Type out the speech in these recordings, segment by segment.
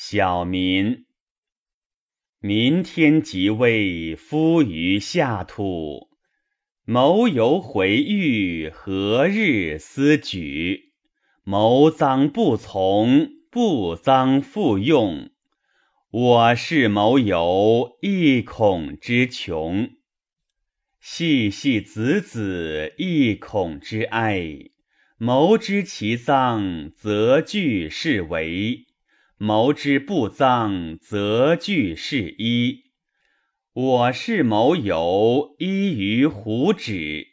小民。民天即位，夫于下土。谋犹回狱，何日思举？谋臧不从，不臧复用。我是谋犹，亦恐之穷。细细子子，亦恐之哀。谋之其臧，则惧是为；谋之不臧，则惧是一。我是谋犹，依于胡止。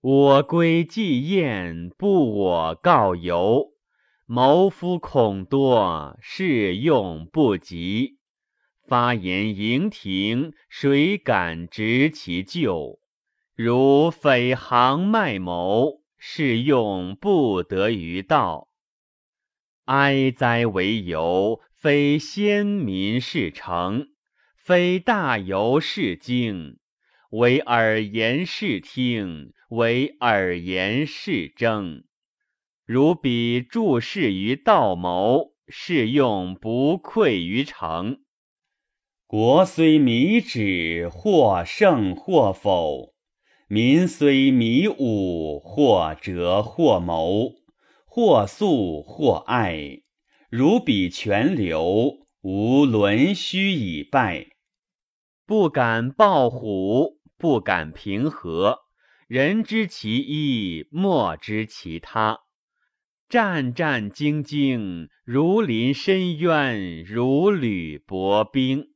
我归既宴，不我告游。谋夫恐多，事用不及。发言盈庭，谁敢执其咎？如匪行卖谋。是用不得于道，哀哉为由，非先民是成，非大由是经，惟尔言是听，惟尔言是争。如彼注事于道谋，是用不愧于诚。国虽迷止，或胜或否。民虽迷武，或折或谋，或素或爱，如彼泉流，无沦虚以败。不敢抱虎，不敢平和。人知其一，莫知其他。战战兢兢，如临深渊，如履薄冰。